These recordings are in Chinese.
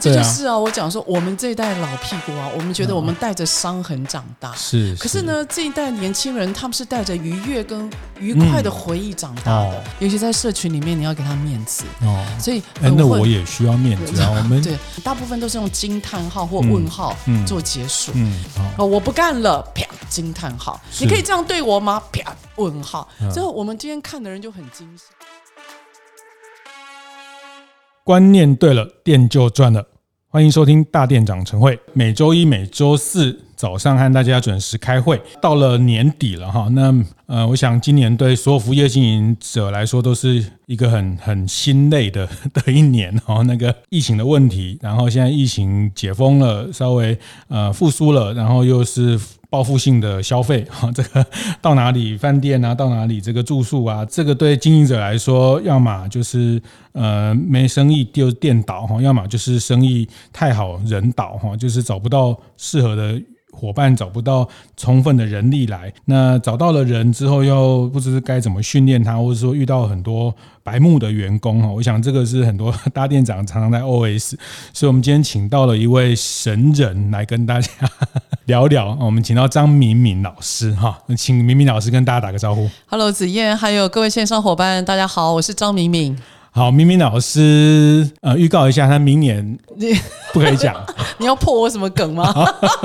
这就是啊，我讲说，我们这一代老屁股啊，我们觉得我们带着伤痕长大。是，可是呢，这一代年轻人他们是带着愉悦跟愉快的回忆长大的。尤其在社群里面，你要给他面子哦。所以，那我也需要面子啊。我们对，大部分都是用惊叹号或问号做结束。嗯，哦，我不干了，啪，惊叹号。你可以这样对我吗？啪，问号。最后，我们今天看的人就很惊喜。观念对了，店就赚了。欢迎收听大店长晨会，每周一、每周四早上和大家准时开会。到了年底了哈，那呃，我想今年对所有服务业经营者来说都是一个很很心累的 的一年哈。那个疫情的问题，然后现在疫情解封了，稍微呃复苏了，然后又是。报复性的消费，哈，这个到哪里饭店啊，到哪里这个住宿啊，这个对经营者来说，要么就是呃没生意就店倒哈，要么就是生意太好人倒哈，就是找不到适合的。伙伴找不到充分的人力来，那找到了人之后，又不知该怎么训练他，或者说遇到很多白目的员工哈，我想这个是很多大店长常常在 OS，所以我们今天请到了一位神人来跟大家 聊聊，我们请到张敏敏老师哈，请敏敏老师跟大家打个招呼。Hello，子燕，还有各位线上伙伴，大家好，我是张敏敏。好，明明老师，呃，预告一下，他明年不可以讲，你要破我什么梗吗？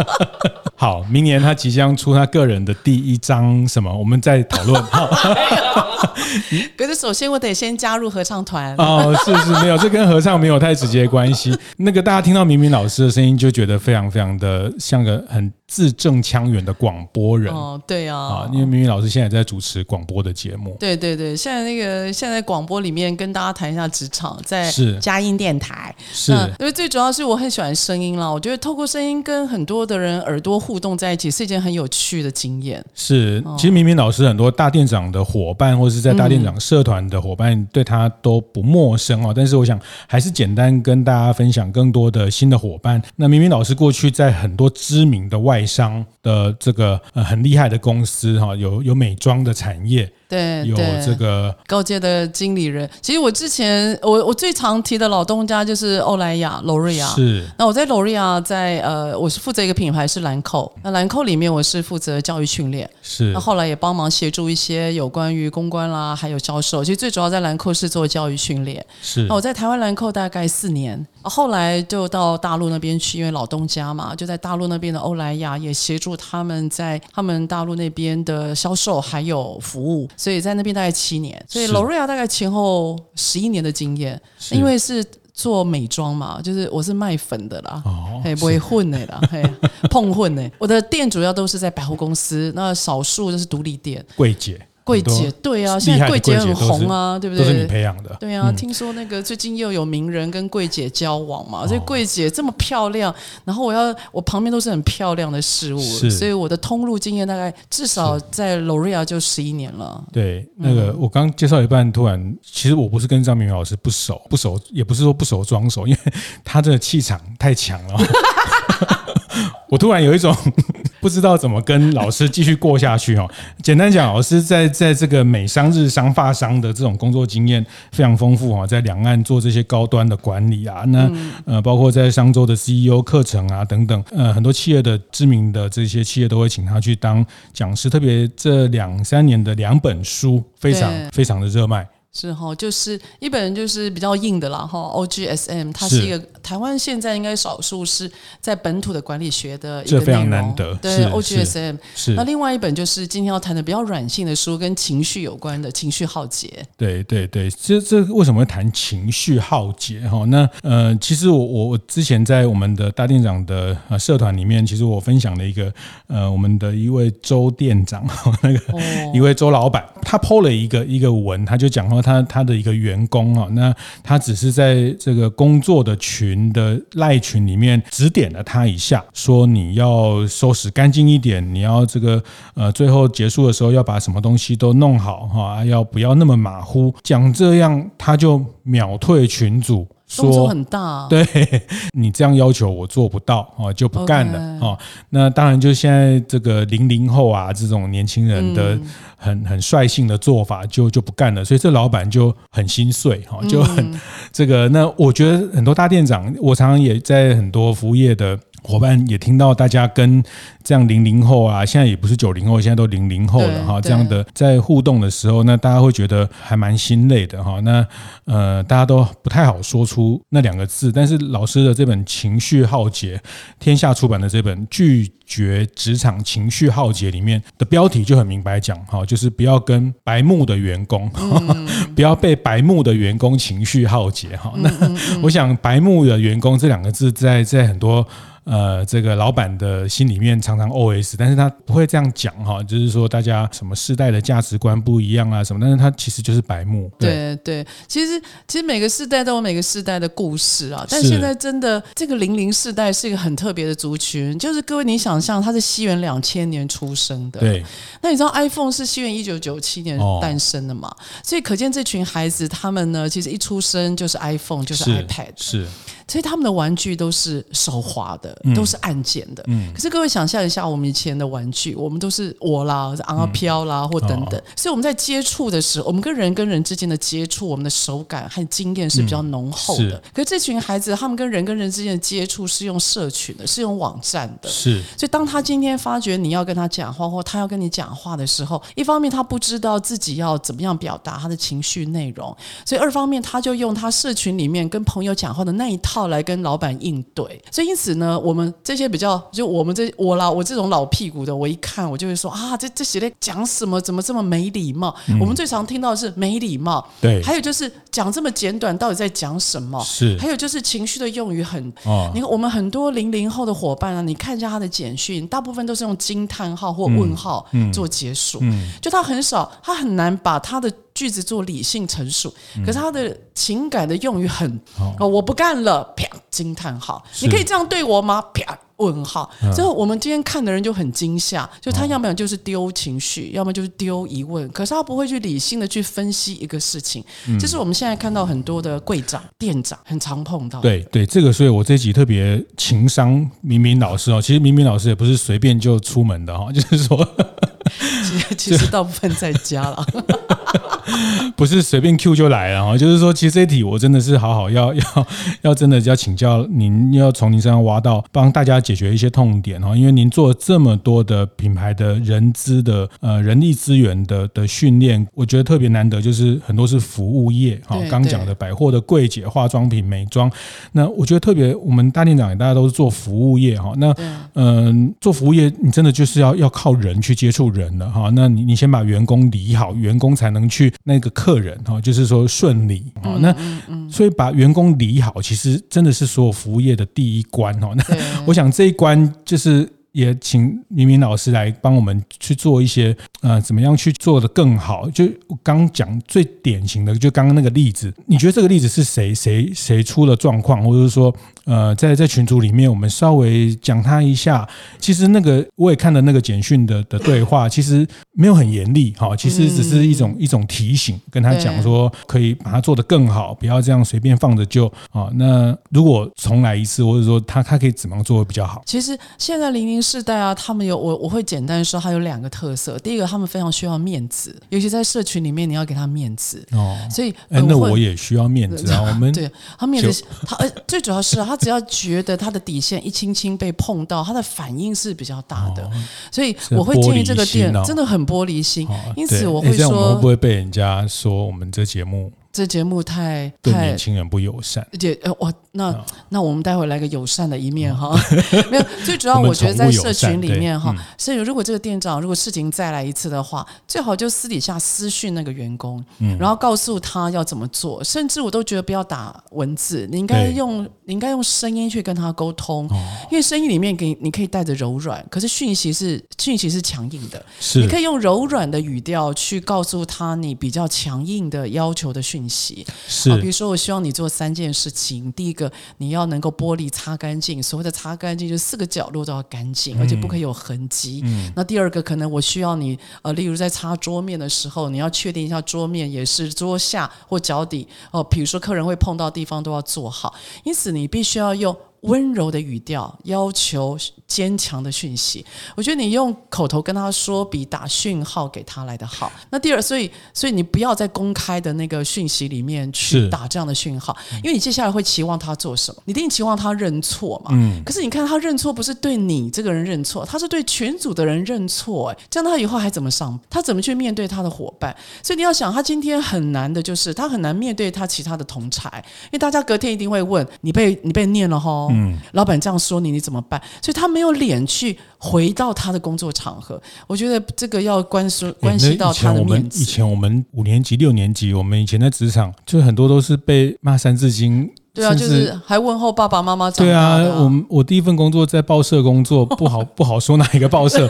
好，明年他即将出他个人的第一张什么，我们再讨论。可是首先我得先加入合唱团哦，是是，没有，这跟合唱没有太直接关系。那个大家听到明明老师的声音，就觉得非常非常的像个很。字正腔圆的广播人。哦，对啊，啊，因为明明老师现在在主持广播的节目，对对对，现在那个现在广播里面跟大家谈一下职场，在是。佳音电台。是，因为最主要是我很喜欢声音啦，我觉得透过声音跟很多的人耳朵互动在一起是一件很有趣的经验。是，其实明明老师很多大店长的伙伴或者是在大店长社团的伙伴对他都不陌生哦，但是我想还是简单跟大家分享更多的新的伙伴。那明明老师过去在很多知名的外外商的这个呃很厉害的公司哈，有有美妆的产业。对，有这个高阶的经理人。其实我之前我我最常提的老东家就是欧莱雅、罗瑞亚。是。那我在罗瑞亚，在呃，我是负责一个品牌是兰蔻。那兰蔻里面我是负责教育训练。是。那后来也帮忙协助一些有关于公关啦，还有销售。其实最主要在兰蔻是做教育训练。是。那我在台湾兰蔻大概四年，后来就到大陆那边去，因为老东家嘛，就在大陆那边的欧莱雅也协助他们在他们大陆那边的销售还有服务。所以在那边大概七年，所以罗瑞亚大概前后十一年的经验，因为是做美妆嘛，就是我是卖粉的啦，哦，不会混的啦，嘿，碰混的，我的店主要都是在百货公司，那少数就是独立店，柜姐。柜姐对啊，现在柜姐很红啊，对不对？都是你培养的。对啊，听说那个最近又有名人跟柜姐交往嘛，所以柜姐这么漂亮，然后我要我旁边都是很漂亮的事物，所以我的通路经验大概至少在 L'Oreal 就十一年了。对，那个我刚介绍一半，突然其实我不是跟张明敏老师不熟，不熟也不是说不熟装熟，因为他这个气场太强了，我突然有一种。不知道怎么跟老师继续过下去哦。简单讲，老师在在这个美商、日商、法商的这种工作经验非常丰富哦，在两岸做这些高端的管理啊，那呃，包括在商周的 CEO 课程啊等等，呃，很多企业的知名的这些企业都会请他去当讲师，特别这两三年的两本书非常非常的热卖。是哈，就是一本就是比较硬的啦哈，OGSM，它是一个台湾现在应该少数是在本土的管理学的一个内容，非常难得。对，OGSM 是。那另外一本就是今天要谈的比较软性的书，跟情绪有关的情绪浩劫。对对对，这这为什么会谈情绪浩劫哈？那呃，其实我我我之前在我们的大店长的呃社团里面，其实我分享了一个呃，我们的一位周店长，那个、哦、一位周老板，他 po 了一个一个文，他就讲说。他他的一个员工啊，那他只是在这个工作的群的赖群里面指点了他一下，说你要收拾干净一点，你要这个呃最后结束的时候要把什么东西都弄好哈，要不要那么马虎？讲这样他就秒退群主。说很大，对 你这样要求我做不到哦，就不干了哦。那当然，就现在这个零零后啊，这种年轻人的很很率性的做法就，就就不干了。所以这老板就很心碎哈，就很这个。那我觉得很多大店长，我常常也在很多服务业的。伙伴也听到大家跟这样零零后啊，现在也不是九零后，现在都零零后了哈。这样的在互动的时候，那大家会觉得还蛮心累的哈。那呃，大家都不太好说出那两个字。但是老师的这本《情绪浩劫》，天下出版的这本《拒绝职场情绪浩劫》里面的标题就很明白讲哈，就是不要跟白目的员工，不要被白目的员工情绪浩劫哈。那我想“白目的员工”这两个字在在很多。呃，这个老板的心里面常常 OS，但是他不会这样讲哈，就是说大家什么世代的价值观不一样啊什么，但是他其实就是白目。对。对，其实其实每个世代都有每个世代的故事啊，但现在真的这个零零世代是一个很特别的族群，就是各位你想象他是西元两千年出生的，对，那你知道 iPhone 是西元一九九七年诞生的嘛？哦、所以可见这群孩子他们呢，其实一出生就是 iPhone 就是 iPad 是。是所以他们的玩具都是手滑的，都是按键的。嗯，可是各位想象一下，我们以前的玩具，我们都是我啦、昂啊飘啦，或等等。所以我们在接触的时候，我们跟人跟人之间的接触，我们的手感和经验是比较浓厚的。可是这群孩子，他们跟人跟人之间的接触是用社群的，是用网站的。是。所以当他今天发觉你要跟他讲话，或他要跟你讲话的时候，一方面他不知道自己要怎么样表达他的情绪内容，所以二方面他就用他社群里面跟朋友讲话的那一套来跟老板应对，所以因此呢，我们这些比较就我们这我啦，我这种老屁股的，我一看我就会说啊，这这写的讲什么？怎么这么没礼貌？嗯、我们最常听到的是没礼貌，对，还有就是讲这么简短，到底在讲什么？是，还有就是情绪的用语很，哦、你看我们很多零零后的伙伴啊，你看一下他的简讯，大部分都是用惊叹号或问号做结束，嗯嗯、就他很少，他很难把他的。句子做理性陈述，可是他的情感的用语很哦，我不干了，啪惊叹号，你可以这样对我吗？啪问号。之后我们今天看的人就很惊吓，就他要么就是丢情绪，要么就是丢疑问，可是他不会去理性的去分析一个事情。这是我们现在看到很多的柜长、店长很常碰到。对对，这个所以我这集特别情商明明老师哦，其实明明老师也不是随便就出门的哈，就是说。其实其实大部分在家了，不是随便 Q 就来了哈。就是说，其实这一题我真的是好好要 要要真的要请教您，要从您身上挖到帮大家解决一些痛点哈。因为您做了这么多的品牌的人资的呃人力资源的的训练，我觉得特别难得，就是很多是服务业哈。刚讲的百货的柜姐、化妆品、美妆，那我觉得特别我们大店长也大家都是做服务业哈。那嗯、呃，做服务业你真的就是要要靠人去接触人了哈，那你你先把员工理好，员工才能去那个客人哈，就是说顺利啊。那所以把员工理好，其实真的是所有服务业的第一关哦。那 我想这一关就是。也请明明老师来帮我们去做一些呃，怎么样去做的更好？就刚讲最典型的，就刚刚那个例子，你觉得这个例子是谁谁谁出了状况，或者是说呃，在在群组里面我们稍微讲他一下。其实那个我也看了那个简讯的的对话，其实没有很严厉哈，其实只是一种一种提醒，跟他讲说可以把它做得更好，不要这样随便放着就啊。那如果重来一次，或者说他他可以怎么样做会比较好？其实现在零零。世代啊，他们有我我会简单说，他有两个特色。第一个，他们非常需要面子，尤其在社群里面，你要给他面子哦。所以，哎，那我也需要面子啊。我们对他面子，他呃，最主要是他只要觉得他的底线一轻轻被碰到，他的反应是比较大的。所以我会建议这个店真的很玻璃心。因此我会说，我会不会被人家说我们这节目？这节目太对年轻人不友善，而且呃，我那那我们待会来个友善的一面哈，没有，最主要我觉得在社群里面哈，所以如果这个店长如果事情再来一次的话，最好就私底下私讯那个员工，然后告诉他要怎么做，甚至我都觉得不要打文字，你应该用你应该用声音去跟他沟通，因为声音里面给你可以带着柔软，可是讯息是讯息是强硬的，你可以用柔软的语调去告诉他你比较强硬的要求的讯。讯息。是，比如说我希望你做三件事情，第一个你要能够玻璃擦干净，所谓的擦干净就是四个角落都要干净，而且不可以有痕迹。嗯，那第二个可能我需要你呃，例如在擦桌面的时候，你要确定一下桌面也是桌下或脚底哦，比如说客人会碰到地方都要做好，因此你必须要用。温柔的语调要求坚强的讯息，我觉得你用口头跟他说比打讯号给他来的好。那第二，所以所以你不要在公开的那个讯息里面去打这样的讯号，因为你接下来会期望他做什么？你一定期望他认错嘛？嗯。可是你看他认错不是对你这个人认错，他是对群组的人认错。哎，这样他以后还怎么上？他怎么去面对他的伙伴？所以你要想，他今天很难的就是他很难面对他其他的同才，因为大家隔天一定会问你被你被念了吼。嗯，老板这样说你，你怎么办？所以他没有脸去回到他的工作场合。我觉得这个要关说关系到他的面子。以前我们五年级、六年级，我们以前在职场，就很多都是被骂三字经。对啊，就是还问候爸爸妈妈。对啊，我我第一份工作在报社工作，不好不好说哪一个报社。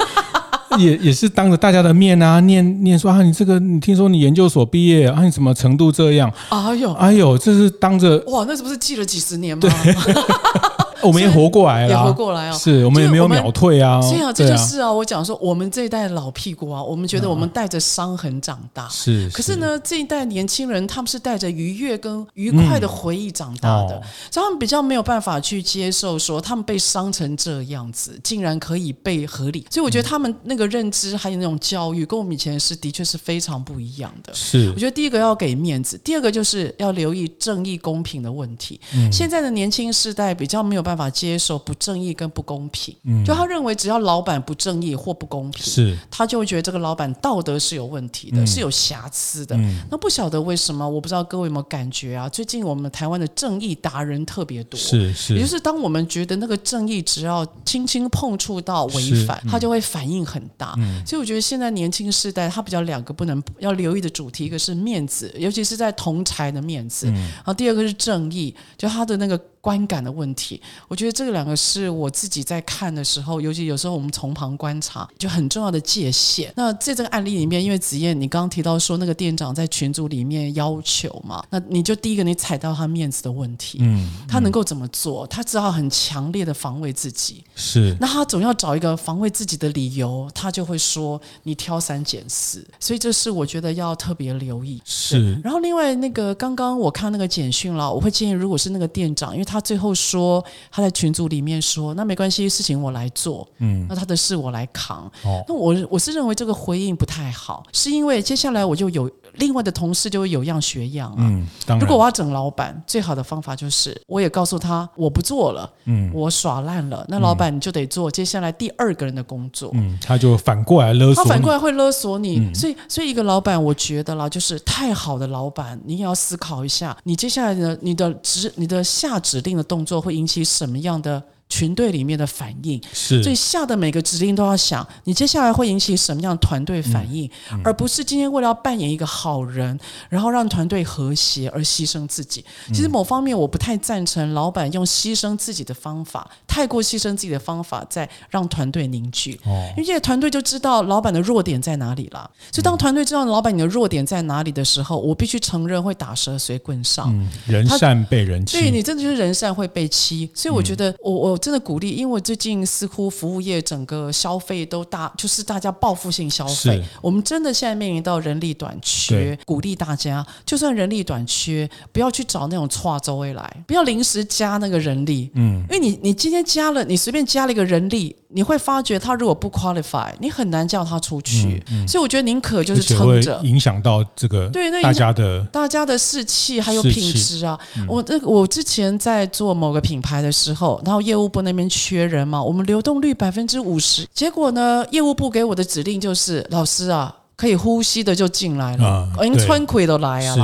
也也是当着大家的面啊，念念说啊，你这个你听说你研究所毕业啊，你什么程度这样？哎呦，哎呦，这是当着哇，那是不是记了几十年吗？对我们也活过来了，也活过来啊！是我们也没有秒退啊！是啊，这就是啊！我讲说，我们这一代老屁股啊，我们觉得我们带着伤痕长大。是，可是呢，这一代年轻人他们是带着愉悦跟愉快的回忆长大的，所以他们比较没有办法去接受说他们被伤成这样子，竟然可以被合理。所以我觉得他们那个认知还有那种教育，跟我们以前是的确是非常不一样的。是，我觉得第一个要给面子，第二个就是要留意正义公平的问题。现在的年轻世代比较没有办法接受不。正义跟不公平，嗯就他认为只要老板不正义或不公平，是他就会觉得这个老板道德是有问题的，嗯、是有瑕疵的。嗯、那不晓得为什么，我不知道各位有没有感觉啊？最近我们台湾的正义达人特别多，是是，也就是当我们觉得那个正义只要轻轻碰触到违反，他、嗯、就会反应很大。嗯、所以我觉得现在年轻世代他比较两个不能要留意的主题，一个是面子，尤其是在同才的面子，嗯、然后第二个是正义，就他的那个。观感的问题，我觉得这个两个是我自己在看的时候，尤其有时候我们从旁观察，就很重要的界限。那在这个案例里面，因为子燕你刚刚提到说那个店长在群组里面要求嘛，那你就第一个你踩到他面子的问题，嗯，他能够怎么做？他只好很强烈的防卫自己，是。那他总要找一个防卫自己的理由，他就会说你挑三拣四，所以这是我觉得要特别留意。是。然后另外那个刚刚我看那个简讯了，我会建议如果是那个店长，因为他。他最后说，他在群组里面说：“那没关系，事情我来做，嗯，那他的事我来扛。哦，那我我是认为这个回应不太好，是因为接下来我就有另外的同事就会有样学样啊。嗯，如果我要整老板，最好的方法就是我也告诉他我不做了，嗯，我耍烂了，那老板你就得做接下来第二个人的工作。嗯，他就反过来勒索，他反过来会勒索你。嗯，所以，所以一个老板，我觉得啦，就是太好的老板，你也要思考一下，你接下来的你的职你的下指定的动作会引起什么样的？群队里面的反应，是所以下的每个指令都要想，你接下来会引起什么样的团队反应，嗯嗯、而不是今天为了要扮演一个好人，然后让团队和谐而牺牲自己。其实某方面我不太赞成老板用牺牲自己的方法，太过牺牲自己的方法，在让团队凝聚。哦，因为团队就知道老板的弱点在哪里了。所以当团队知道老板你的弱点在哪里的时候，我必须承认会打蛇随棍上。嗯、人善被人欺，对你真的就是人善会被欺。所以我觉得我我。真的鼓励，因为最近似乎服务业整个消费都大，就是大家报复性消费。我们真的现在面临到人力短缺，鼓励大家，就算人力短缺，不要去找那种跨周位来，不要临时加那个人力。嗯，因为你你今天加了，你随便加了一个人力。你会发觉他如果不 qualify，你很难叫他出去。嗯嗯、所以我觉得宁可就是撑着，影响到这个对那大家的大家的士气还有品质啊。嗯、我这我之前在做某个品牌的时候，然后业务部那边缺人嘛，我们流动率百分之五十，结果呢，业务部给我的指令就是老师啊，可以呼吸的就进来了，已经穿盔都来啊。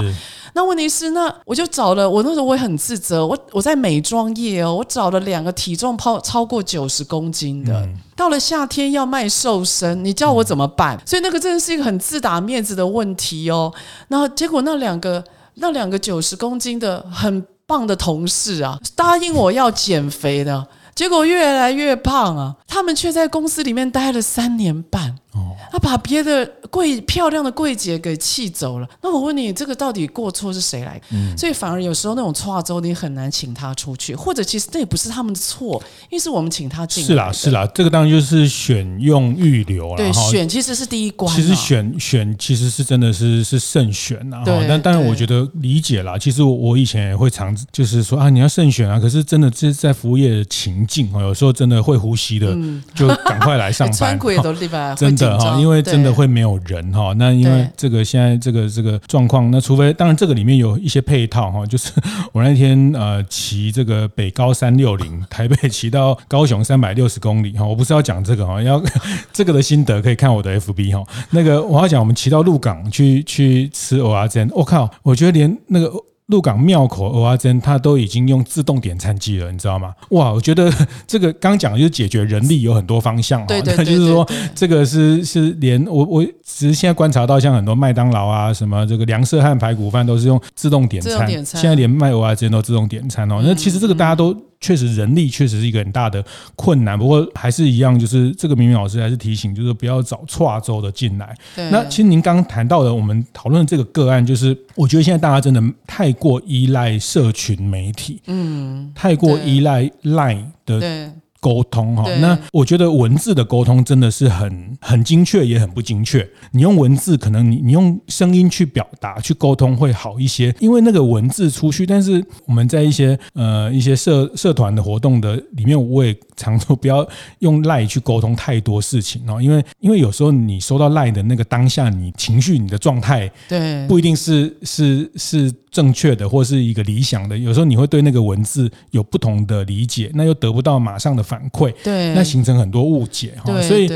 那问题是，那我就找了，我那时候我也很自责，我我在美妆业哦，我找了两个体重超超过九十公斤的，嗯、到了夏天要卖瘦身，你叫我怎么办？嗯、所以那个真的是一个很自打面子的问题哦。然后结果那两个那两个九十公斤的很棒的同事啊，答应我要减肥的，结果越来越胖啊，他们却在公司里面待了三年半。哦，他把别的柜漂亮的柜姐给气走了。那我问你，这个到底过错是谁来？嗯，所以反而有时候那种错周你很难请他出去，或者其实那也不是他们的错，因为是我们请他进来。是啦，是啦，这个当然就是选用预留了。对，选其实是第一关。其实选选其实是真的是是慎选啊。对。但当然我觉得理解啦。其实我我以前也会常就是说啊，你要慎选啊。可是真的是在服务业的情境啊，有时候真的会呼吸的，嗯、就赶快来上班。真的哈，因为真的会没有人哈。那因为这个现在这个这个状况，那除非当然这个里面有一些配套哈，就是我那天呃骑这个北高三六零，台北骑到高雄三百六十公里哈，我不是要讲这个哈，要 这个的心得可以看我的 FB 哈。那个我要讲我们骑到鹿港去去吃蚵仔煎，我靠，我觉得连那个。鹿港庙口蚵仔煎，它都已经用自动点餐机了，你知道吗？哇，我觉得 这个刚讲的就是解决人力有很多方向，对对对，就是说这个是是连我我只是现在观察到，像很多麦当劳啊，什么这个梁社汉排骨饭都是用自动点餐，现在连卖蚵仔煎都自动点餐哦。那其实这个大家都。确实，人力确实是一个很大的困难。不过还是一样，就是这个明明老师还是提醒，就是不要找跨州的进来。那其实您刚刚谈到的，我们讨论的这个个案，就是我觉得现在大家真的太过依赖社群媒体，嗯，太过依赖 Line 的。沟通哈，那我觉得文字的沟通真的是很很精确，也很不精确。你用文字，可能你你用声音去表达、去沟通会好一些，因为那个文字出去。但是我们在一些呃一些社社团的活动的里面，我也常说不要用赖去沟通太多事情哦，因为因为有时候你收到赖的那个当下，你情绪、你的状态，对，不一定是是是正确的，或是一个理想的。有时候你会对那个文字有不同的理解，那又得不到马上的。反馈，对，那形成很多误解哈，所以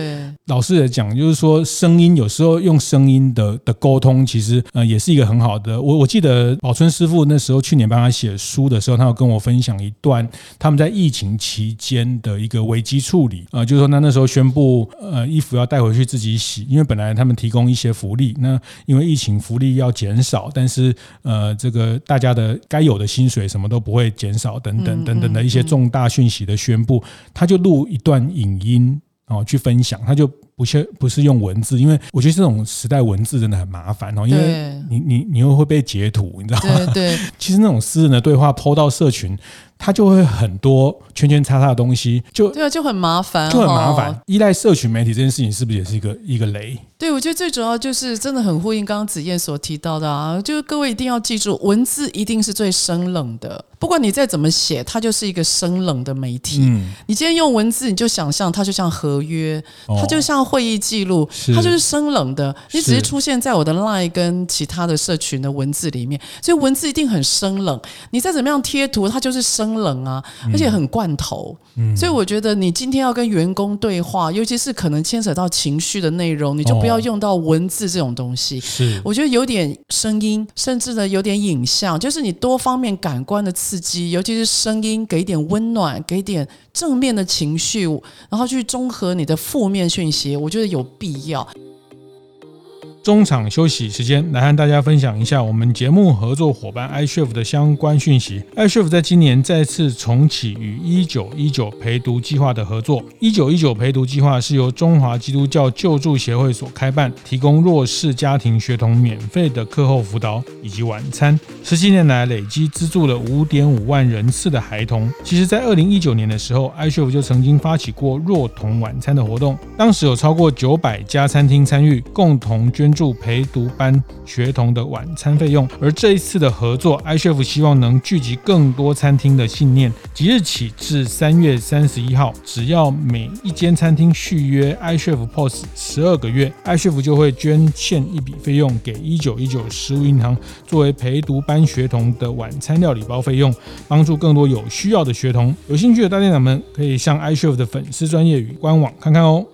老师也讲，就是说声音有时候用声音的的沟通，其实呃也是一个很好的。我我记得宝春师傅那时候去年帮他写书的时候，他有跟我分享一段他们在疫情期间的一个危机处理啊，就是说那那时候宣布呃衣服要带回去自己洗，因为本来他们提供一些福利，那因为疫情福利要减少，但是呃这个大家的该有的薪水什么都不会减少，等等等等的一些重大讯息的宣布。他就录一段影音哦，去分享，他就不是不是用文字，因为我觉得这种时代文字真的很麻烦哦，因为你你你又会被截图，你知道吗？对，其实那种私人的对话 PO 到社群。他就会很多圈圈叉叉的东西，就对啊，就很麻烦，就很麻烦。依赖社群媒体这件事情，是不是也是一个一个雷？对，我觉得最主要就是真的很呼应刚刚子燕所提到的啊，就是各位一定要记住，文字一定是最生冷的，不管你再怎么写，它就是一个生冷的媒体。嗯，你今天用文字，你就想象它就像合约，它就像会议记录，它就是生冷的。你只是出现在我的 Line 跟其他的社群的文字里面，所以文字一定很生冷。你再怎么样贴图，它就是生。冷啊，而且很罐头，嗯，所以我觉得你今天要跟员工对话，尤其是可能牵扯到情绪的内容，你就不要用到文字这种东西。是，我觉得有点声音，甚至呢有点影像，就是你多方面感官的刺激，尤其是声音，给一点温暖，给一点正面的情绪，然后去综合你的负面讯息，我觉得有必要。中场休息时间，来和大家分享一下我们节目合作伙伴 iChef 的相关讯息。iChef 在今年再次重启与一九一九陪读计划的合作。一九一九陪读计划是由中华基督教救助协会所开办，提供弱势家庭学童免费的课后辅导以及晚餐。十七年来累计资助了五点五万人次的孩童。其实，在二零一九年的时候，iChef 就曾经发起过弱童晚餐的活动，当时有超过九百家餐厅参与，共同捐助陪读班学童的晚餐费用，而这一次的合作，iChef 希望能聚集更多餐厅的信念。即日起至三月三十一号，只要每一间餐厅续约 iChef POS 十二个月，iChef 就会捐献一笔费用给一九一九食物银行，作为陪读班学童的晚餐料理包费用，帮助更多有需要的学童。有兴趣的大店长们可以向 iChef 的粉丝专业与官网看看哦。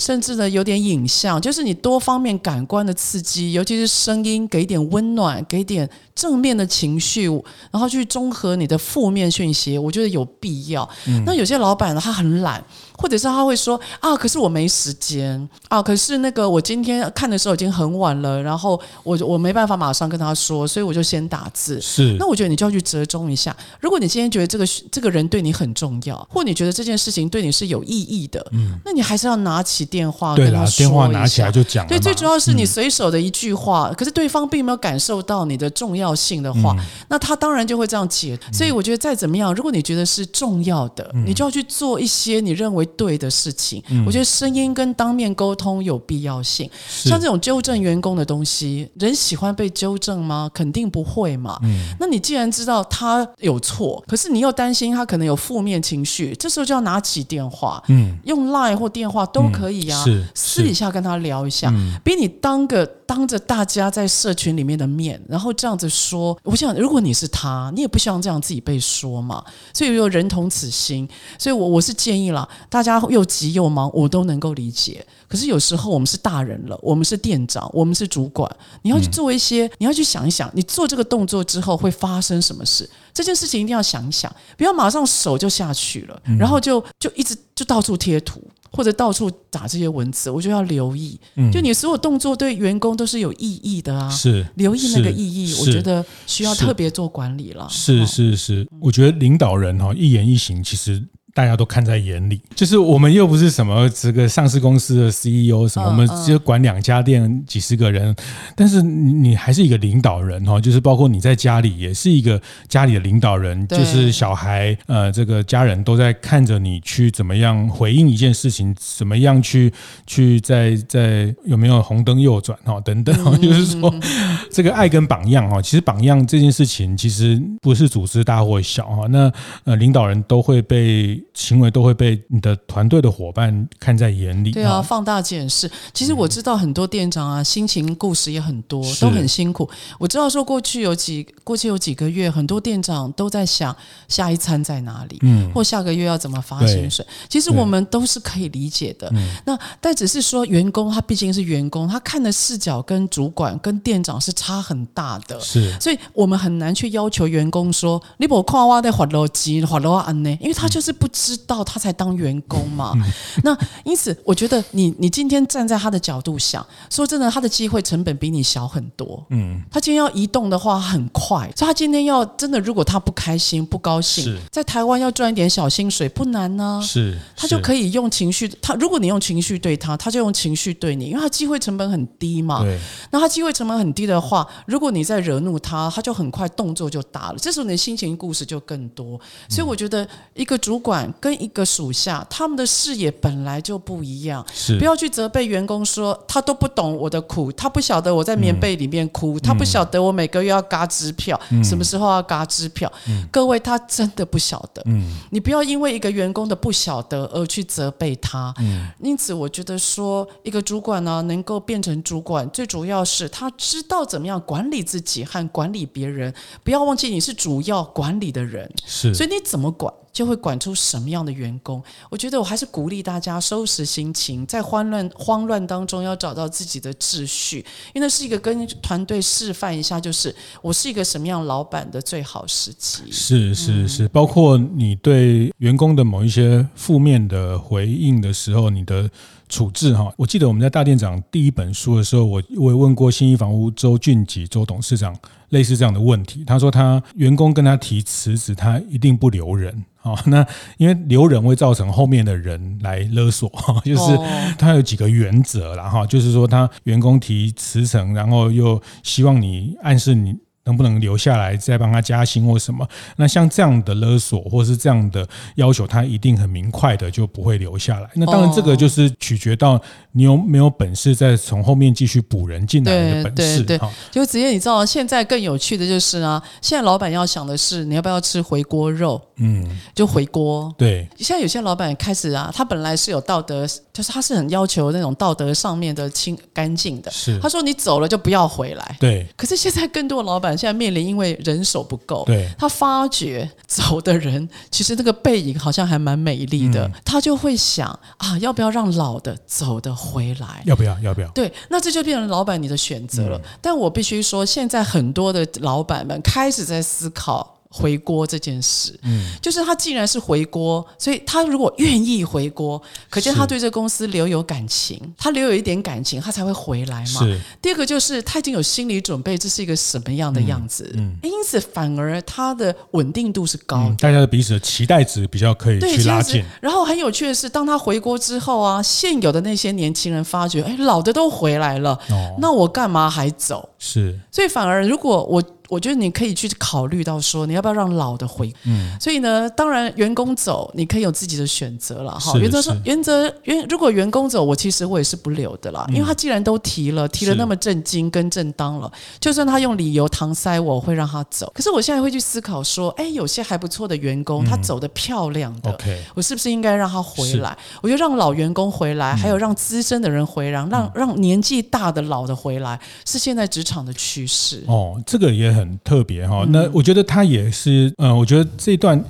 甚至呢，有点影像，就是你多方面感官的刺激，尤其是声音，给点温暖，给点正面的情绪，然后去综合你的负面讯息，我觉得有必要。嗯、那有些老板呢，他很懒。或者是他会说啊，可是我没时间啊，可是那个我今天看的时候已经很晚了，然后我我没办法马上跟他说，所以我就先打字。是，那我觉得你就要去折中一下。如果你今天觉得这个这个人对你很重要，或你觉得这件事情对你是有意义的，嗯，那你还是要拿起电话，对啦，电话拿起来就讲。对，最主要是你随手的一句话，嗯、可是对方并没有感受到你的重要性的话，嗯、那他当然就会这样解。所以我觉得再怎么样，如果你觉得是重要的，嗯、你就要去做一些你认为对的事情。嗯、我觉得声音跟当面沟通有必要性。像这种纠正员工的东西，人喜欢被纠正吗？肯定不会嘛。嗯、那你既然知道他有错，可是你又担心他可能有负面情绪，这时候就要拿起电话，嗯，用 Line 或电话都可以呀、私底下跟他聊一下，嗯、比你当个当着大家在社群里面的面，然后这样子说，我想如果你是他，你也不希望这样自己被说嘛。所以有人同此心，所以我我是建议啦，大家又急又忙，我都能够理解。可是有时候我们是大人了，我们是店长，我们是主管，你要去做一些，嗯、你要去想一想，你做这个动作之后会发生什么事。这件事情一定要想一想，不要马上手就下去了，嗯、然后就就一直就到处贴图或者到处打这些文字，我就要留意。嗯、就你所有动作对员工都是有意义的啊，是留意那个意义，我觉得需要特别做管理了。是是是，我觉得领导人哈一言一行其实。大家都看在眼里，就是我们又不是什么这个上市公司的 CEO 什么，我们只有管两家店几十个人，但是你你还是一个领导人哈，就是包括你在家里也是一个家里的领导人，就是小孩呃这个家人都在看着你去怎么样回应一件事情，怎么样去去在在有没有红灯右转哈等等，就是说这个爱跟榜样哈，其实榜样这件事情其实不是组织大或小哈，那呃领导人都会被。行为都会被你的团队的伙伴看在眼里，对啊，放大检视。其实我知道很多店长啊，心情故事也很多，都很辛苦。我知道说过去有几过去有几个月，很多店长都在想下一餐在哪里，嗯，或下个月要怎么发薪水。其实我们都是可以理解的。那但只是说员工他毕竟是员工，他看的视角跟主管跟店长是差很大的，是，所以我们很难去要求员工说你不看我在滑楼机滑楼安呢，因为他就是不。知道他才当员工嘛？那因此，我觉得你你今天站在他的角度想，说真的，他的机会成本比你小很多。嗯，他今天要移动的话很快，所以他今天要真的，如果他不开心、不高兴，在台湾要赚一点小薪水不难呢。是，他就可以用情绪。他如果你用情绪对他，他就用情绪对你，因为他机会成本很低嘛。对。那他机会成本很低的话，如果你再惹怒他，他就很快动作就大了。这时候你的心情故事就更多。所以我觉得一个主管。跟一个属下，他们的视野本来就不一样，是不要去责备员工说他都不懂我的苦，他不晓得我在棉被里面哭，嗯、他不晓得我每个月要嘎支票，嗯、什么时候要嘎支票。嗯、各位，他真的不晓得。嗯、你不要因为一个员工的不晓得而去责备他。嗯、因此，我觉得说一个主管呢、啊，能够变成主管，最主要是他知道怎么样管理自己和管理别人。不要忘记，你是主要管理的人，是，所以你怎么管？就会管出什么样的员工？我觉得我还是鼓励大家收拾心情，在慌乱慌乱当中要找到自己的秩序，因为那是一个跟团队示范一下，就是我是一个什么样老板的最好时机。是是是，包括你对员工的某一些负面的回应的时候，你的处置哈。我记得我们在大店长第一本书的时候，我我也问过新一房屋周俊吉周董事长类似这样的问题，他说他员工跟他提辞职，他一定不留人。好，那因为留人会造成后面的人来勒索，就是他有几个原则啦哈，就是说他员工提辞呈，然后又希望你暗示你。能不能留下来再帮他加薪或什么？那像这样的勒索或是这样的要求，他一定很明快的就不会留下来。那当然，这个就是取决到你有没有本事再从后面继续补人进来的本事。对对对，就子夜，你知道现在更有趣的就是啊，现在老板要想的是你要不要吃回锅肉？嗯，就回锅。对，现在有些老板开始啊，他本来是有道德，就是他是很要求那种道德上面的清干净的。是，他说你走了就不要回来。对，可是现在更多老板。现在面临因为人手不够，对，他发觉走的人其实那个背影好像还蛮美丽的，嗯、他就会想啊，要不要让老的走的回来？要不要？要不要？对，那这就变成老板你的选择了。嗯、但我必须说，现在很多的老板们开始在思考。回锅这件事。嗯，就是他既然是回锅，所以他如果愿意回锅，可见他对这个公司留有感情，他留有一点感情，他才会回来嘛。是。第二个就是他已经有心理准备，这是一个什么样的样子。嗯。嗯，因此反而他的稳定度是高的，嗯，大家的彼此的期待值比较可以去拉近。然后很有趣的是，当他回锅之后啊，现有的那些年轻人发觉，哎，老的都回来了，哦，那我干嘛还走？是。所以反而如果我。我觉得你可以去考虑到说，你要不要让老的回？嗯，所以呢，当然员工走，你可以有自己的选择了哈。原则说，原则原如果员工走，我其实我也是不留的啦，因为他既然都提了，提了那么正经跟正当了，就算他用理由搪塞我，我会让他走。可是我现在会去思考说，哎，有些还不错的员工，他走的漂亮的，我是不是应该让他回来？我觉得让老员工回来，还有让资深的人回来，让让年纪大的老的回来，是现在职场的趋势。哦，这个也很。很特别哈，那我觉得他也是，呃，我觉得这一段，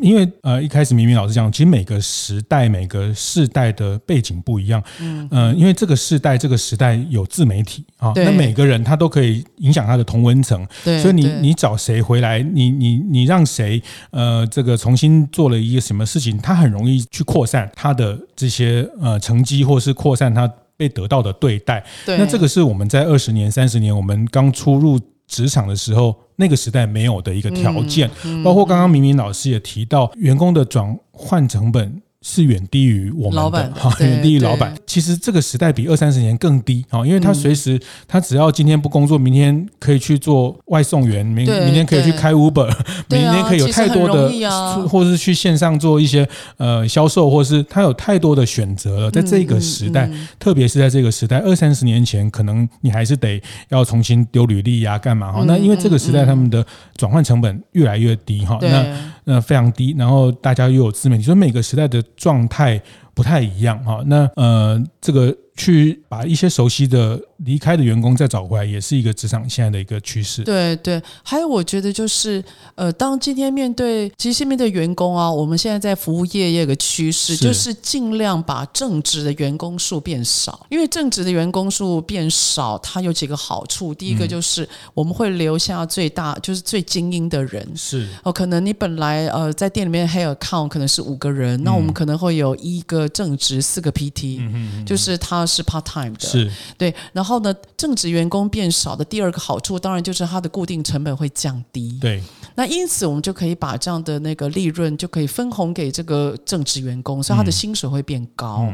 因为呃，一开始明明老师讲，其实每个时代、每个世代的背景不一样，嗯，呃，因为这个世代、这个时代有自媒体啊，那每个人他都可以影响他的同温层，所以你你找谁回来，你你你让谁呃，这个重新做了一个什么事情，他很容易去扩散他的这些呃成绩，或是扩散他被得到的对待。对，那这个是我们在二十年、三十年，我们刚出入。职场的时候，那个时代没有的一个条件，包括刚刚明明老师也提到，员工的转换成本。是远低于我们的哈，远低于老板。其实这个时代比二三十年更低哈，因为他随时他只要今天不工作，明天可以去做外送员，明明天可以去开 Uber，明天可以有太多的，或者是去线上做一些呃销售，或是他有太多的选择了。在这个时代，特别是在这个时代，二三十年前可能你还是得要重新丢履历呀，干嘛哈？那因为这个时代他们的转换成本越来越低哈，那。那非常低，然后大家又有自媒体，所以每个时代的状态不太一样哈。那呃，这个。去把一些熟悉的离开的员工再找回来，也是一个职场现在的一个趋势。对对，还有我觉得就是，呃，当今天面对其实面对员工啊，我们现在在服务业也有个趋势，就是尽量把正职的员工数变少，因为正职的员工数变少，它有几个好处。第一个就是我们会留下最大就是最精英的人。是哦，可能你本来呃在店里面 head account 可能是五个人，那我们可能会有一个正职，四个 PT，嗯就是他。是 part time 的，是对。然后呢，正职员工变少的第二个好处，当然就是它的固定成本会降低。对。那因此，我们就可以把这样的那个利润就可以分红给这个正职员工，所以他的薪水会变高。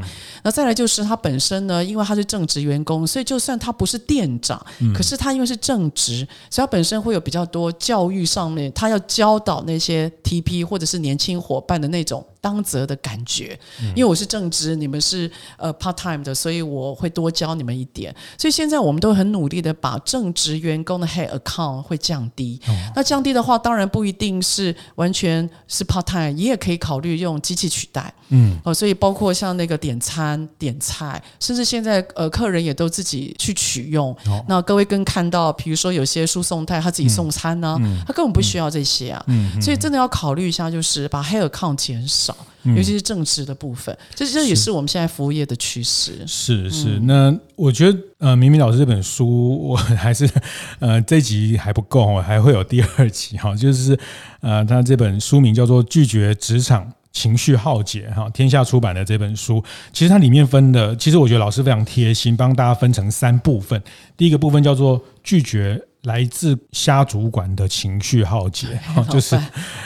那再来就是他本身呢，因为他是正职员工，所以就算他不是店长，嗯、可是他因为是正职，所以他本身会有比较多教育上面，他要教导那些 TP 或者是年轻伙伴的那种。当责的感觉，因为我是正职，你们是呃 part time 的，所以我会多教你们一点。所以现在我们都很努力的把正职员工的 head account 会降低。那降低的话，当然不一定是完全是 part time，你也可以考虑用机器取代。嗯，哦，所以包括像那个点餐、点菜，甚至现在呃客人也都自己去取用。那各位更看到，比如说有些输送带他自己送餐呢，他根本不需要这些啊。嗯，所以真的要考虑一下，就是把 head account 减少。尤其是正职的部分，这这也是我们现在服务业的趋势。是是，那我觉得呃，明明老师这本书，我还是呃，这集还不够，我还会有第二集哈。就是呃，他这本书名叫做《拒绝职场情绪浩劫》哈，天下出版的这本书，其实它里面分的，其实我觉得老师非常贴心，帮大家分成三部分。第一个部分叫做拒绝。来自虾主管的情绪浩劫，就是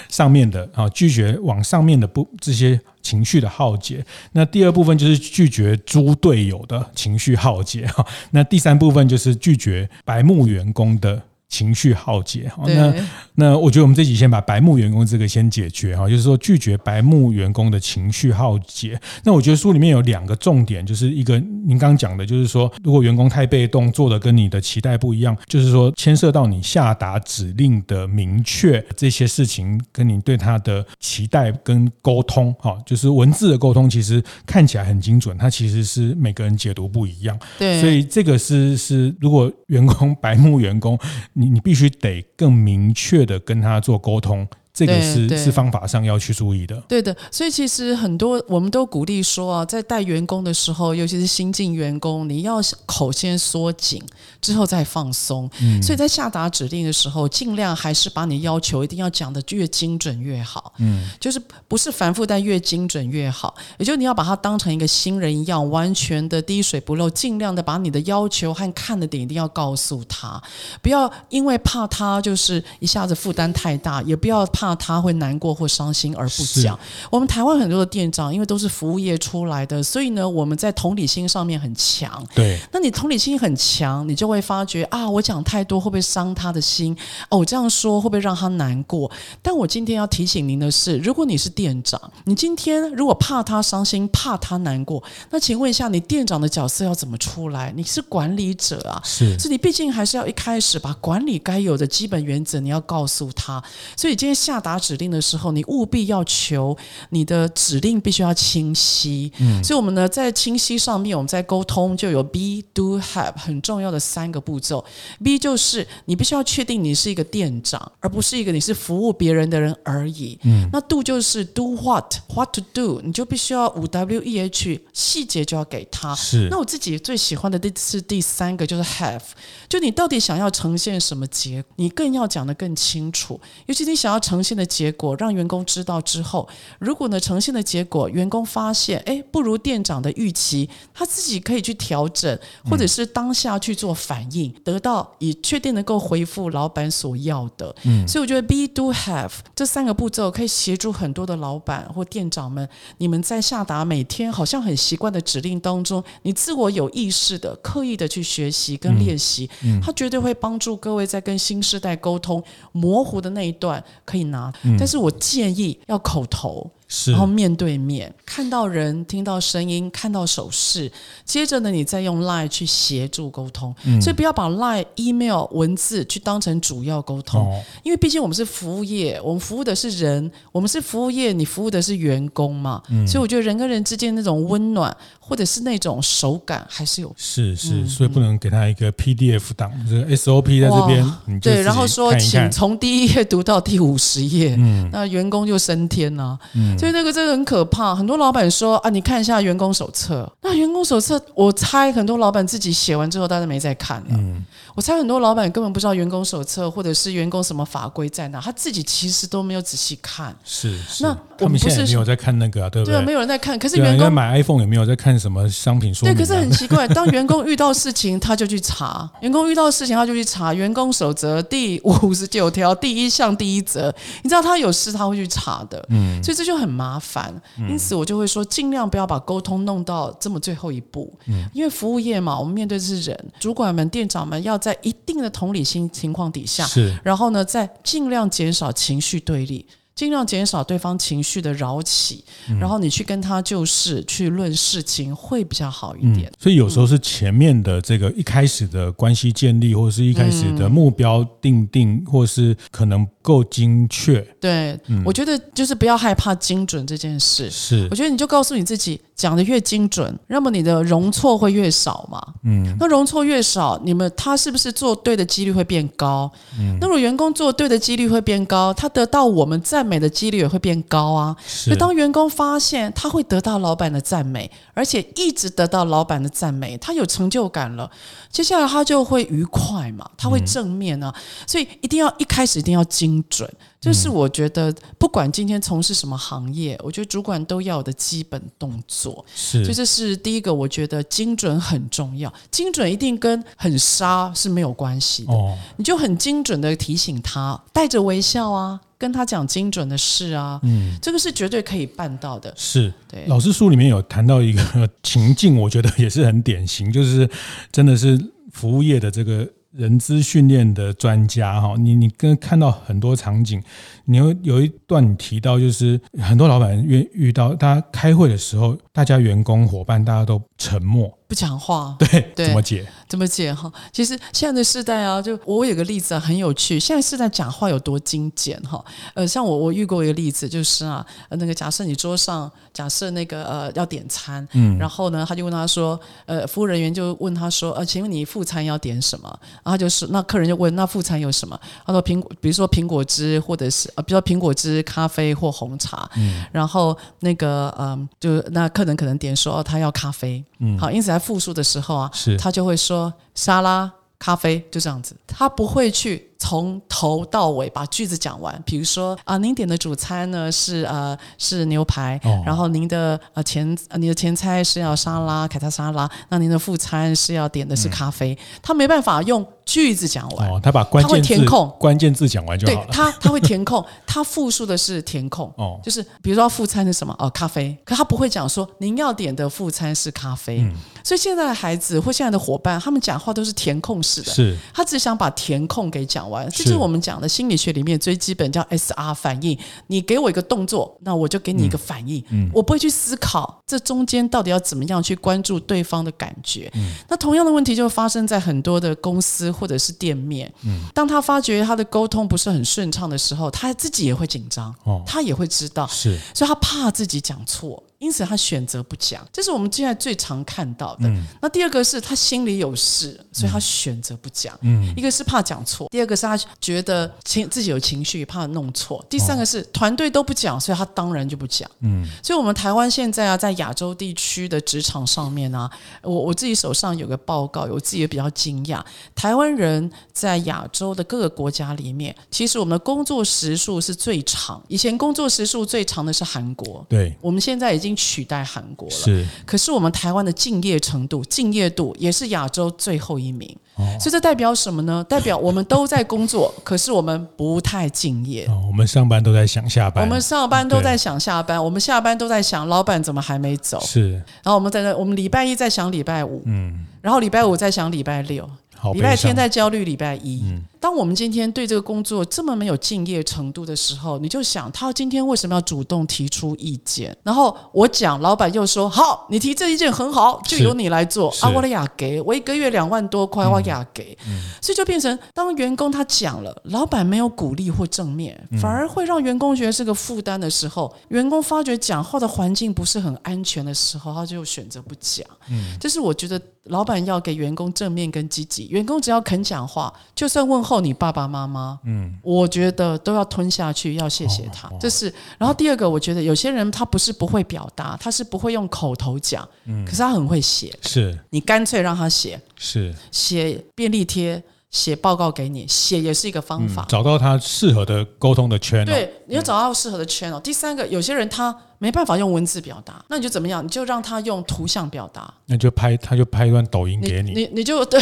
上面的啊，拒绝往上面的不这些情绪的浩劫。那第二部分就是拒绝猪队友的情绪浩劫哈。那第三部分就是拒绝白目员工的。情绪耗竭，好，那那我觉得我们这集先把白目员工这个先解决哈，就是说拒绝白目员工的情绪耗竭。那我觉得书里面有两个重点，就是一个您刚刚讲的，就是说如果员工太被动，做的跟你的期待不一样，就是说牵涉到你下达指令的明确这些事情，跟你对他的期待跟沟通，哈，就是文字的沟通，其实看起来很精准，它其实是每个人解读不一样。对，所以这个是是如果员工白目员工。你你必须得更明确的跟他做沟通，这个是是方法上要去注意的。对的，所以其实很多我们都鼓励说啊，在带员工的时候，尤其是新进员工，你要口先缩紧，之后再放松。嗯，所以在下达指令的时候，尽量还是把你要求一定要讲的越精准越好。嗯，就是不是繁复，但越精准越好。也就是你要把它当成一个新人一样，完全的滴水不漏，尽量的把你的要求和看的点一定要告诉他，不要因为怕他就是一下子负担太大，也不要怕他会难过或伤心而不讲。我们台湾很多的店长，因为都是服务业出来的，所以呢，我们在同理心上面很强。对，那你同理心很强，你就会发觉啊，我讲太多会不会伤他的心？哦，我这样说会不会让他难过？但我今天要提醒您的是，如果你是店长，你今天如果怕他伤心，怕他难过，那请问一下，你店长的角色要怎么出来？你是管理者啊，是，所以你毕竟还是要一开始把管理该有的基本原则你要告诉他。所以今天下达指令的时候，你务必要求你的指令必须要清晰。嗯，所以我们呢在清晰上面，我们在沟通就有 be do have 很重要的三个步骤。B 就是你必须要确定你是一个店长，而不是一个你是服务别人的人而已。嗯，那 do 就是 do what what to do，你就必须要五 W E H 细节就要给他。是，那我自己最喜欢的第是第三个就是 have，就你到底想要呈现什么结，你更要讲得更清楚。尤其你想要呈现的结果，让员工知道之后，如果呢呈现的结果，员工发现哎不如店长的预期，他自己可以去调整，或者是当下去做反应，嗯、得到以确定能够回复老板所要的。嗯，所以我觉得 be do have 这三个步骤可以协助很多的老板或店长们，你们在下达每天好像很习惯的指令当中，你自我有意识的、刻意的去学习跟练习，嗯，它绝对会帮助各位在跟新时代沟通模糊的那一段可以拿，但是我建议要口头。是，然后面对面看到人，听到声音，看到手势，接着呢，你再用 Line 去协助沟通。嗯、所以不要把 Line、Email 文字去当成主要沟通，哦、因为毕竟我们是服务业，我们服务的是人，我们是服务业，你服务的是员工嘛。嗯、所以我觉得人跟人之间那种温暖，或者是那种手感，还是有。是是，嗯、所以不能给他一个 PDF 档，这个 SOP 在这边。对，然后说，请从第一页读到第五十页，嗯、那员工就升天了、啊。嗯所以那个真的很可怕，很多老板说啊，你看一下员工手册。那员工手册，我猜很多老板自己写完之后，大家没再看了。嗯，我猜很多老板根本不知道员工手册或者是员工什么法规在哪，他自己其实都没有仔细看。是，是那我们现在没有在看那个啊，对不对？对，没有人在看。可是员工买 iPhone 也没有在看什么商品说明啊。对，可是很奇怪，当员工遇到事情，他就去查；员工遇到事情，他就去查员工守则第五十九条第一项第一则。你知道他有事，他会去查的。嗯，所以这就很麻烦。因此，我就会说，尽量不要把沟通弄到这么最后一步。嗯，因为服务业嘛，我们面对的是人，主管们、店长们要在一定的同理心情况底下，是，然后呢，再尽量减少情绪对立。尽量减少对方情绪的扰起，嗯、然后你去跟他就事去论事情会比较好一点。嗯、所以有时候是前面的这个一开始的关系建立，或者是一开始的目标定定，嗯、或是可能够精确。对，嗯、我觉得就是不要害怕精准这件事。是，我觉得你就告诉你自己。讲的越精准，那么你的容错会越少嘛？嗯，那容错越少，你们他是不是做对的几率会变高？嗯，那如果员工做对的几率会变高，他得到我们赞美的几率也会变高啊。所以当员工发现他会得到老板的赞美，而且一直得到老板的赞美，他有成就感了，接下来他就会愉快嘛，他会正面啊。嗯，所以一定要一开始一定要精准。就是我觉得，不管今天从事什么行业，我觉得主管都要有的基本动作。是，所以这是第一个，我觉得精准很重要。精准一定跟很杀是没有关系的。哦，你就很精准的提醒他，带着微笑啊，跟他讲精准的事啊。嗯，这个是绝对可以办到的。是，对。老师书里面有谈到一个情境，我觉得也是很典型，就是真的是服务业的这个。人资训练的专家哈，你你跟看到很多场景，你有有一段你提到，就是很多老板遇遇到大家开会的时候，大家员工伙伴大家都沉默，不讲话，对，对，怎么解？怎么解哈？其实现在的世代啊，就我有个例子啊，很有趣。现在世代讲话有多精简哈？呃，像我我遇过一个例子，就是啊，那个假设你桌上假设那个呃要点餐，嗯，然后呢，他就问他说，呃，服务人员就问他说，呃，请问你副餐要点什么？然后就是那客人就问，那副餐有什么？他说苹果，比如说苹果汁，或者是呃，比如说苹果汁、咖啡或红茶，嗯，然后那个嗯、呃，就那客人可能点说，哦，他要咖啡，嗯，好，因此在复述的时候啊，是他就会说沙拉、咖啡，就这样子，他不会去从头到尾把句子讲完。比如说啊，您点的主餐呢是呃是牛排，哦、然后您的呃前呃你的前菜是要沙拉凯撒沙拉，那您的副餐是要点的是咖啡，嗯、他没办法用。句子讲完，哦，他把关键字，他会填空，关键字讲完就好了。对他，他会填空，他复述的是填空，哦，就是比如说副餐是什么？哦，咖啡。可他不会讲说您要点的副餐是咖啡。嗯，所以现在的孩子或现在的伙伴，他们讲话都是填空式的，是，他只想把填空给讲完。这就是我们讲的心理学里面最基本叫 SR 反应。你给我一个动作，那我就给你一个反应。嗯，我不会去思考这中间到底要怎么样去关注对方的感觉。嗯，那同样的问题就发生在很多的公司。或者是店面，嗯，当他发觉他的沟通不是很顺畅的时候，他自己也会紧张，哦，他也会知道，是，所以他怕自己讲错。因此，他选择不讲，这是我们现在最常看到的。嗯、那第二个是他心里有事，所以他选择不讲。嗯、一个是怕讲错，第二个是他觉得情自己有情绪，怕弄错。第三个是团队都不讲，所以他当然就不讲。嗯，所以我们台湾现在啊，在亚洲地区的职场上面啊，我我自己手上有个报告，我自己也比较惊讶。台湾人在亚洲的各个国家里面，其实我们的工作时数是最长。以前工作时数最长的是韩国，对，我们现在已经。已经取代韩国了，是。可是我们台湾的敬业程度、敬业度也是亚洲最后一名，哦、所以这代表什么呢？代表我们都在工作，可是我们不太敬业。哦、我们上班都在想下班，我们上班都在想下班，我们下班都在想老板怎么还没走。是。然后我们在那，我们礼拜一在想礼拜五，嗯，然后礼拜五在想礼拜六，礼拜天在焦虑礼拜一。嗯当我们今天对这个工作这么没有敬业程度的时候，你就想他今天为什么要主动提出意见？然后我讲，老板又说好，你提这意见很好，就由你来做啊！我的雅给，我一个月两万多块，我雅给，所以就变成当员工他讲了，老板没有鼓励或正面，反而会让员工觉得是个负担的时候，员工发觉讲话的环境不是很安全的时候，他就选择不讲。嗯，这是我觉得老板要给员工正面跟积极，员工只要肯讲话，就算问候。你爸爸妈妈，嗯，我觉得都要吞下去，要谢谢他。这是，然后第二个，我觉得有些人他不是不会表达，他是不会用口头讲，嗯，可是他很会写。是，你干脆让他写，是写便利贴，写报告给你，写也是一个方法。找到他适合的沟通的圈，对，你要找到适合的圈哦。第三个，有些人他。没办法用文字表达，那你就怎么样？你就让他用图像表达。那就拍，他就拍一段抖音给你。你你，你就对，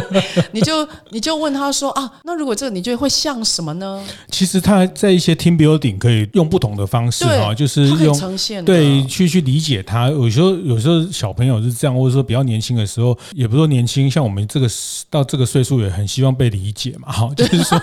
你就你就问他说啊，那如果这个你觉得会像什么呢？其实他在一些 team building 可以用不同的方式哈，就是用呈现对去去理解他。有时候有时候小朋友是这样，或者说比较年轻的时候，也不是说年轻，像我们这个到这个岁数也很希望被理解嘛。哈，就是说，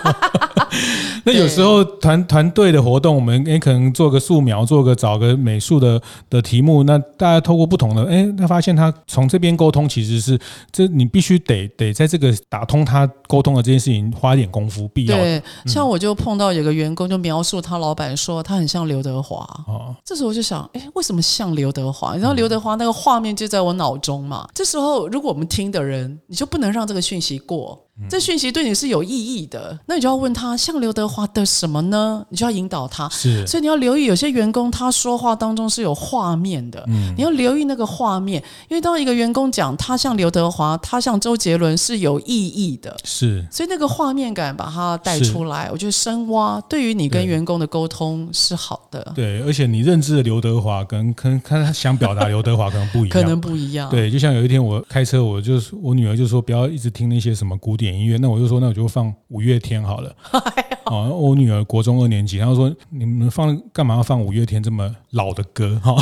那有时候团团队的活动，我们也可能做个素描，做个找个。美术的的题目，那大家透过不同的，哎，他发现他从这边沟通其实是这，你必须得得在这个打通他沟通的这件事情花一点功夫，必要。对，像我就碰到有个员工就描述他老板说他很像刘德华，哦，这时候我就想，哎，为什么像刘德华？你知道刘德华那个画面就在我脑中嘛。这时候如果我们听的人，你就不能让这个讯息过。这讯息对你是有意义的，那你就要问他像刘德华的什么呢？你就要引导他。是，所以你要留意有些员工他说话当中是有画面的，嗯，你要留意那个画面，因为当一个员工讲他像刘德华，他像周杰伦是有意义的，是，所以那个画面感把它带出来，我觉得深挖对于你跟员工的沟通是好的。对，而且你认知的刘德华跟跟他想表达刘德华可能不一样，可能不一样。对，就像有一天我开车，我就我女儿就说不要一直听那些什么古典。音乐，那我就说，那我就放五月天好了。哦，我女儿国中二年级，她说：“你们放干嘛要放五月天这么老的歌？”哈，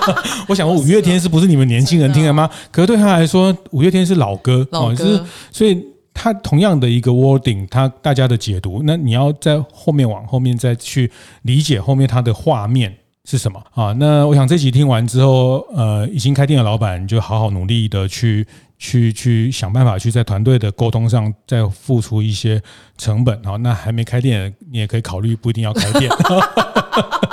我想说，五月天是不是你们年轻人听的吗？可是对她来说，五月天是老歌，老歌。是所以，她同样的一个 wording，她大家的解读，那你要在后面往后面再去理解后面她的画面。是什么啊？那我想这集听完之后，呃，已经开店的老板就好好努力的去去去想办法，去在团队的沟通上再付出一些成本啊。那还没开店，你也可以考虑不一定要开店。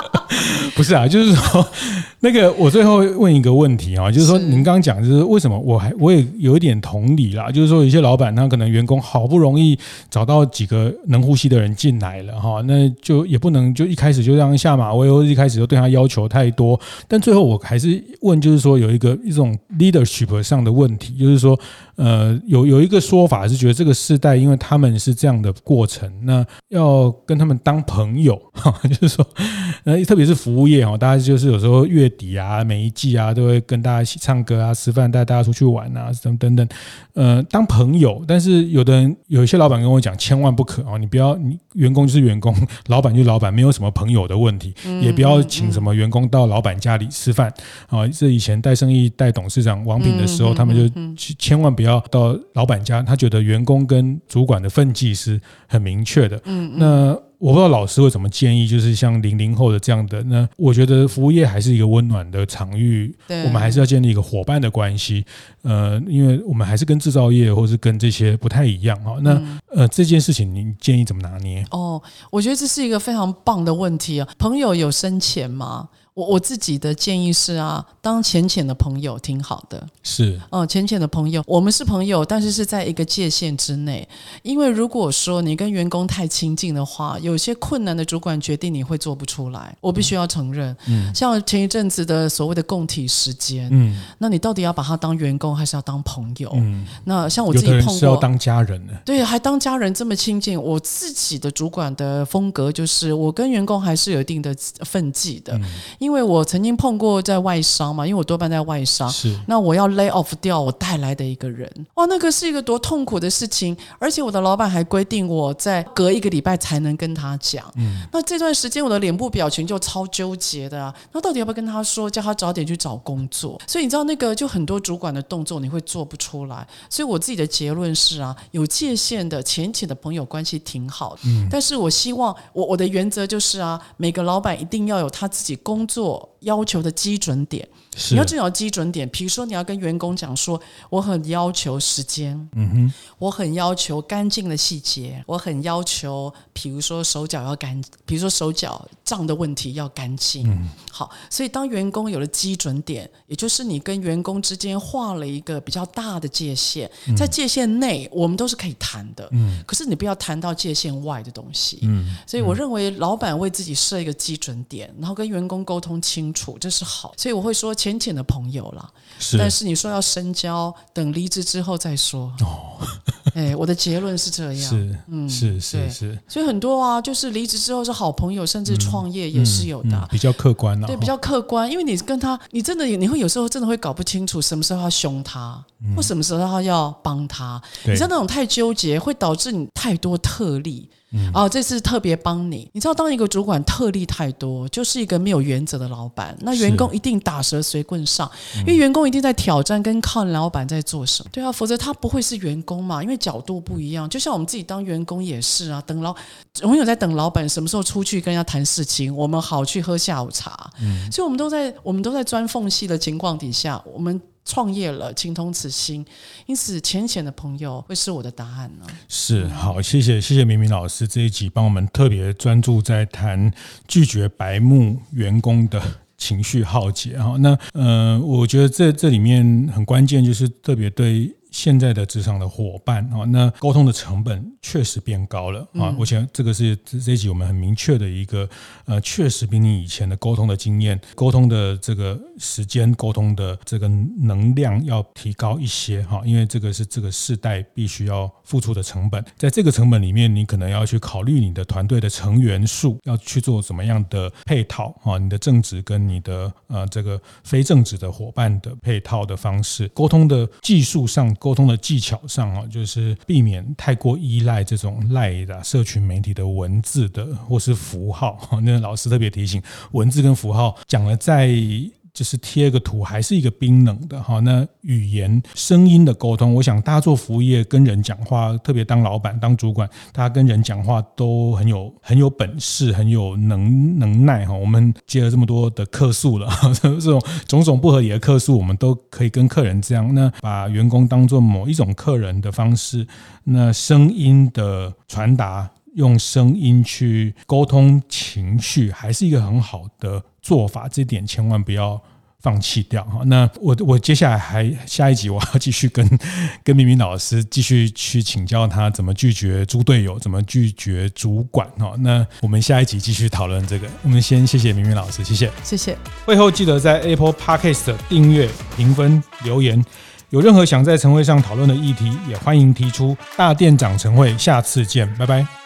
不是啊，就是说，那个我最后问一个问题啊，就是说，您刚刚讲，就是为什么我还我也有一点同理啦，就是说，有些老板他可能员工好不容易找到几个能呼吸的人进来了哈，那就也不能就一开始就让下马威，或一开始就对他要求太多，但最后我还是问，就是说有一个一种 leadership 上的问题，就是说。呃，有有一个说法是觉得这个世代，因为他们是这样的过程，那要跟他们当朋友，哈，就是说，呃，特别是服务业哦，大家就是有时候月底啊，每一季啊，都会跟大家一起唱歌啊、吃饭，带大家出去玩啊，什么等等，呃，当朋友。但是有的人，有一些老板跟我讲，千万不可哦，你不要，你员工就是员工，老板就是老板，没有什么朋友的问题，也不要请什么员工到老板家里吃饭啊。这以前带生意带董事长王品的时候，他们就千万不要。要到老板家，他觉得员工跟主管的分际是很明确的。嗯，那我不知道老师会怎么建议，就是像零零后的这样的，那我觉得服务业还是一个温暖的场域，我们还是要建立一个伙伴的关系。呃，因为我们还是跟制造业或是跟这些不太一样哈。那呃，这件事情您建议怎么拿捏？哦，我觉得这是一个非常棒的问题啊。朋友有深浅吗？我我自己的建议是啊，当浅浅的朋友挺好的。是，嗯，浅浅的朋友，我们是朋友，但是是在一个界限之内。因为如果说你跟员工太亲近的话，有些困难的主管决定你会做不出来。我必须要承认，嗯，像前一阵子的所谓的共体时间，嗯，那你到底要把他当员工还是要当朋友？嗯，那像我自己碰过，是要当家人呢？对，还当家人这么亲近。我自己的主管的风格就是，我跟员工还是有一定的分际的。嗯因为我曾经碰过在外商嘛，因为我多半在外商，是。那我要 lay off 掉我带来的一个人，哇，那个是一个多痛苦的事情，而且我的老板还规定我在隔一个礼拜才能跟他讲，嗯，那这段时间我的脸部表情就超纠结的啊，那到底要不要跟他说，叫他早点去找工作？所以你知道那个就很多主管的动作你会做不出来，所以我自己的结论是啊，有界限的浅浅的朋友关系挺好的，嗯，但是我希望我我的原则就是啊，每个老板一定要有他自己工作。做要求的基准点，你要这种基准点。比如说，你要跟员工讲说，我很要求时间，嗯哼，我很要求干净的细节，我很要求，比如说手脚要干，比如说手脚脏的问题要干净。嗯，好，所以当员工有了基准点，也就是你跟员工之间画了一个比较大的界限，在界限内，我们都是可以谈的。嗯，可是你不要谈到界限外的东西。嗯，所以我认为老板为自己设一个基准点，然后跟员工沟通。清楚，这是好，所以我会说浅浅的朋友啦。是，但是你说要深交，等离职之后再说。哦，哎，我的结论是这样。是，嗯，是是是。所以很多啊，就是离职之后是好朋友，甚至创业也是有的。比较客观啊，对，比较客观，因为你跟他，你真的你会有时候真的会搞不清楚什么时候要凶他，或什么时候他要帮他。你知道那种太纠结，会导致你太多特例。嗯、哦，这次特别帮你。你知道，当一个主管特例太多，就是一个没有原则的老板。那员工一定打蛇随棍上，嗯、因为员工一定在挑战跟看老板在做什么。对啊，否则他不会是员工嘛，因为角度不一样。就像我们自己当员工也是啊，等老永远在等老板什么时候出去跟人家谈事情，我们好去喝下午茶。嗯，所以我们都在我们都在钻缝隙的情况底下，我们。创业了，情同此心，因此浅浅的朋友会是我的答案呢。是，好，谢谢谢谢明明老师这一集帮我们特别专注在谈拒绝白目员工的情绪耗竭。哈，那呃，我觉得这这里面很关键，就是特别对。现在的职场的伙伴啊，那沟通的成本确实变高了啊！我想这个是这一集我们很明确的一个呃，确实比你以前的沟通的经验、沟通的这个时间、沟通的这个能量要提高一些哈，因为这个是这个世代必须要付出的成本。在这个成本里面，你可能要去考虑你的团队的成员数，要去做怎么样的配套啊？你的正职跟你的呃这个非正职的伙伴的配套的方式，沟通的技术上。沟通的技巧上啊，就是避免太过依赖这种赖的社群媒体的文字的或是符号。那老师特别提醒，文字跟符号讲了在就是贴个图，还是一个冰冷的哈。那语言、声音的沟通，我想大家做服务业跟人讲话，特别当老板、当主管，大家跟人讲话都很有很有本事，很有能能耐哈。我们接了这么多的客诉了，这种种种不合理的客诉，我们都可以跟客人这样，那把员工当做某一种客人的方式，那声音的传达，用声音去沟通情绪，还是一个很好的。做法这点千万不要放弃掉哈。那我我接下来还下一集我要继续跟 跟明明老师继续去请教他怎么拒绝猪队友，怎么拒绝主管哈。那我们下一集继续讨论这个。我们先谢谢明明老师，谢谢，谢谢。会后记得在 Apple Podcast 订阅、评分、留言。有任何想在晨会上讨论的议题，也欢迎提出。大店长晨会，下次见，拜拜。